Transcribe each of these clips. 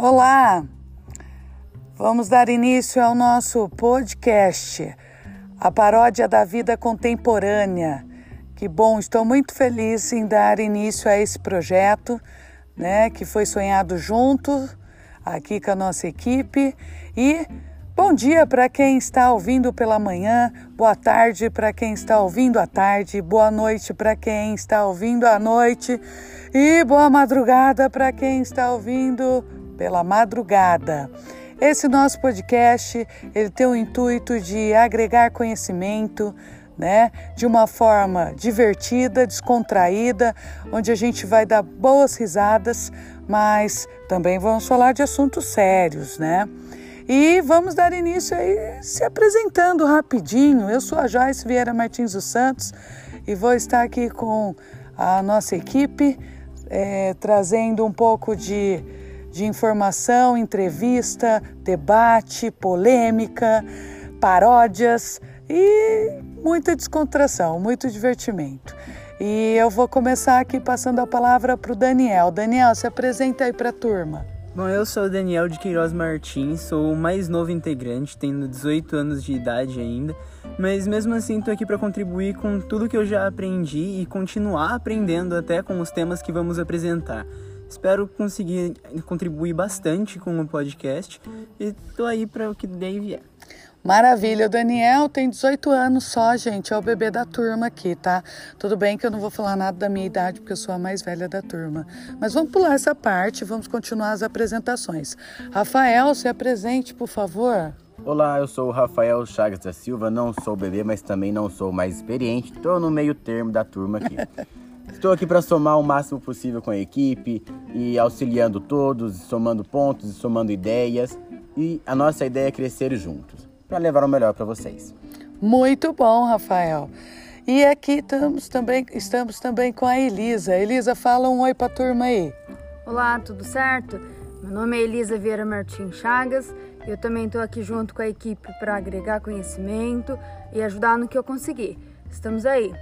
Olá! Vamos dar início ao nosso podcast, a paródia da vida contemporânea. Que bom, estou muito feliz em dar início a esse projeto, né, que foi sonhado junto aqui com a nossa equipe e Bom dia para quem está ouvindo pela manhã, boa tarde para quem está ouvindo à tarde, boa noite para quem está ouvindo à noite e boa madrugada para quem está ouvindo pela madrugada. Esse nosso podcast, ele tem o intuito de agregar conhecimento, né, de uma forma divertida, descontraída, onde a gente vai dar boas risadas, mas também vamos falar de assuntos sérios, né? E vamos dar início aí se apresentando rapidinho. Eu sou a Joyce Vieira Martins dos Santos e vou estar aqui com a nossa equipe, é, trazendo um pouco de, de informação, entrevista, debate, polêmica, paródias e muita descontração, muito divertimento. E eu vou começar aqui passando a palavra para o Daniel. Daniel, se apresenta aí para a turma. Bom, eu sou o Daniel de Queiroz Martins, sou o mais novo integrante, tenho 18 anos de idade ainda, mas mesmo assim estou aqui para contribuir com tudo que eu já aprendi e continuar aprendendo até com os temas que vamos apresentar. Espero conseguir contribuir bastante com o podcast e estou aí para o que der e vier. Maravilha, o Daniel tem 18 anos só, gente, é o bebê da turma aqui, tá? Tudo bem que eu não vou falar nada da minha idade, porque eu sou a mais velha da turma. Mas vamos pular essa parte, vamos continuar as apresentações. Rafael, se apresente, por favor. Olá, eu sou o Rafael Chagas da Silva, não sou bebê, mas também não sou mais experiente, estou no meio termo da turma aqui. Estou aqui para somar o máximo possível com a equipe e auxiliando todos, somando pontos e somando ideias. E a nossa ideia é crescer juntos para levar o melhor para vocês. Muito bom, Rafael. E aqui estamos também, estamos também com a Elisa. Elisa, fala um oi para a turma aí. Olá, tudo certo? Meu nome é Elisa Vieira Martins Chagas. Eu também estou aqui junto com a equipe para agregar conhecimento e ajudar no que eu conseguir. Estamos aí.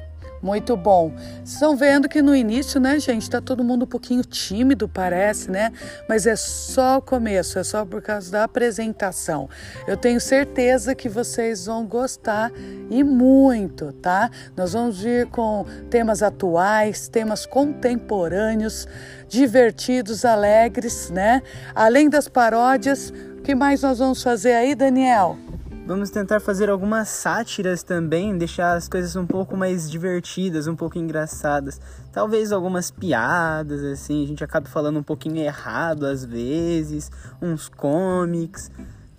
Muito bom. Estão vendo que no início, né, gente, tá todo mundo um pouquinho tímido, parece, né? Mas é só o começo, é só por causa da apresentação. Eu tenho certeza que vocês vão gostar e muito, tá? Nós vamos vir com temas atuais, temas contemporâneos, divertidos, alegres, né? Além das paródias, o que mais nós vamos fazer aí, Daniel? Vamos tentar fazer algumas sátiras também, deixar as coisas um pouco mais divertidas, um pouco engraçadas. Talvez algumas piadas, assim, a gente acaba falando um pouquinho errado às vezes, uns comics.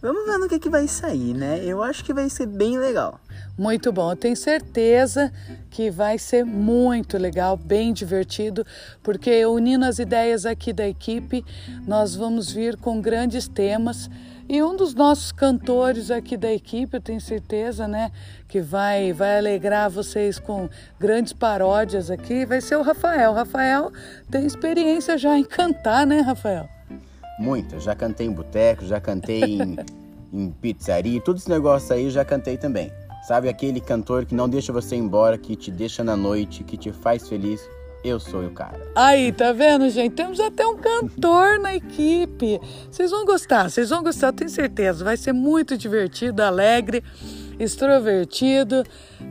Vamos ver no que, que vai sair, né? Eu acho que vai ser bem legal. Muito bom, eu tenho certeza que vai ser muito legal, bem divertido, porque unindo as ideias aqui da equipe, nós vamos vir com grandes temas e um dos nossos cantores aqui da equipe, eu tenho certeza, né, que vai vai alegrar vocês com grandes paródias aqui, vai ser o Rafael. O Rafael tem experiência já em cantar, né, Rafael? Muita. Já cantei em boteco, já cantei em, em pizzaria, todos esses negócios aí já cantei também. Sabe aquele cantor que não deixa você embora, que te deixa na noite, que te faz feliz, eu sou o cara. Aí, tá vendo, gente? Temos até um cantor na equipe. Vocês vão gostar, vocês vão gostar, tenho certeza. Vai ser muito divertido, alegre extrovertido.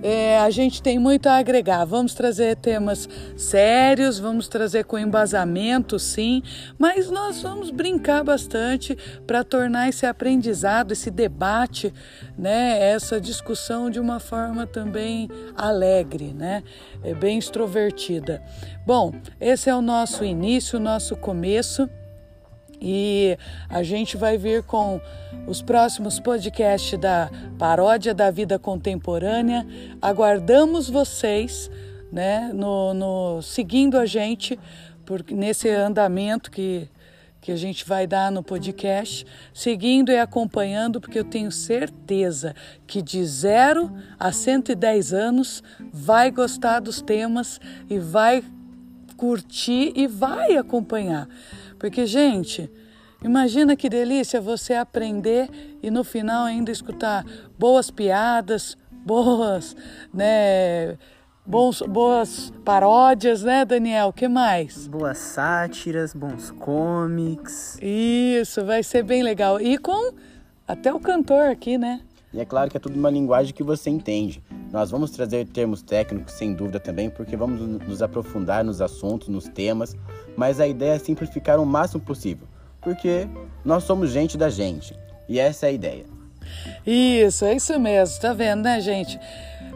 É, a gente tem muito a agregar. Vamos trazer temas sérios, vamos trazer com embasamento, sim, mas nós vamos brincar bastante para tornar esse aprendizado, esse debate, né, essa discussão de uma forma também alegre, né, é bem extrovertida. Bom, esse é o nosso início, o nosso começo. E a gente vai vir com os próximos podcasts da Paródia da Vida Contemporânea. Aguardamos vocês, né, no, no seguindo a gente por, nesse andamento que, que a gente vai dar no podcast, seguindo e acompanhando, porque eu tenho certeza que de zero a 110 anos vai gostar dos temas e vai curtir e vai acompanhar. Porque, gente, imagina que delícia você aprender e no final ainda escutar boas piadas, boas, né? bons, boas paródias, né, Daniel? que mais? Boas sátiras, bons comics. Isso, vai ser bem legal. E com até o cantor aqui, né? E é claro que é tudo uma linguagem que você entende. Nós vamos trazer termos técnicos, sem dúvida também, porque vamos nos aprofundar nos assuntos, nos temas, mas a ideia é simplificar o máximo possível, porque nós somos gente da gente, e essa é a ideia. Isso, é isso mesmo, tá vendo, né, gente?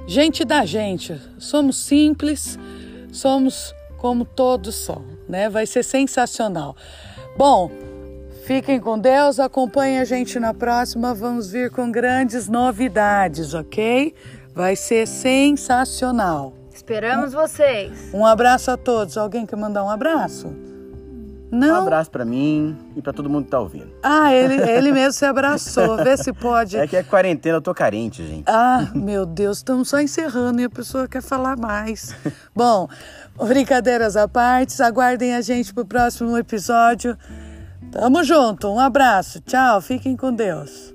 Gente da gente, somos simples, somos como todos são, né? Vai ser sensacional. Bom, fiquem com Deus, acompanhem a gente na próxima, vamos vir com grandes novidades, ok? Vai ser sensacional. Esperamos vocês. Um abraço a todos. Alguém quer mandar um abraço? Não. Um abraço para mim e para todo mundo que tá ouvindo. Ah, ele, ele mesmo se abraçou. Vê se pode. É que é quarentena, eu tô carente, gente. Ah, meu Deus, estamos só encerrando e a pessoa quer falar mais. Bom, brincadeiras à parte, aguardem a gente pro próximo episódio. Tamo junto, um abraço, tchau, fiquem com Deus.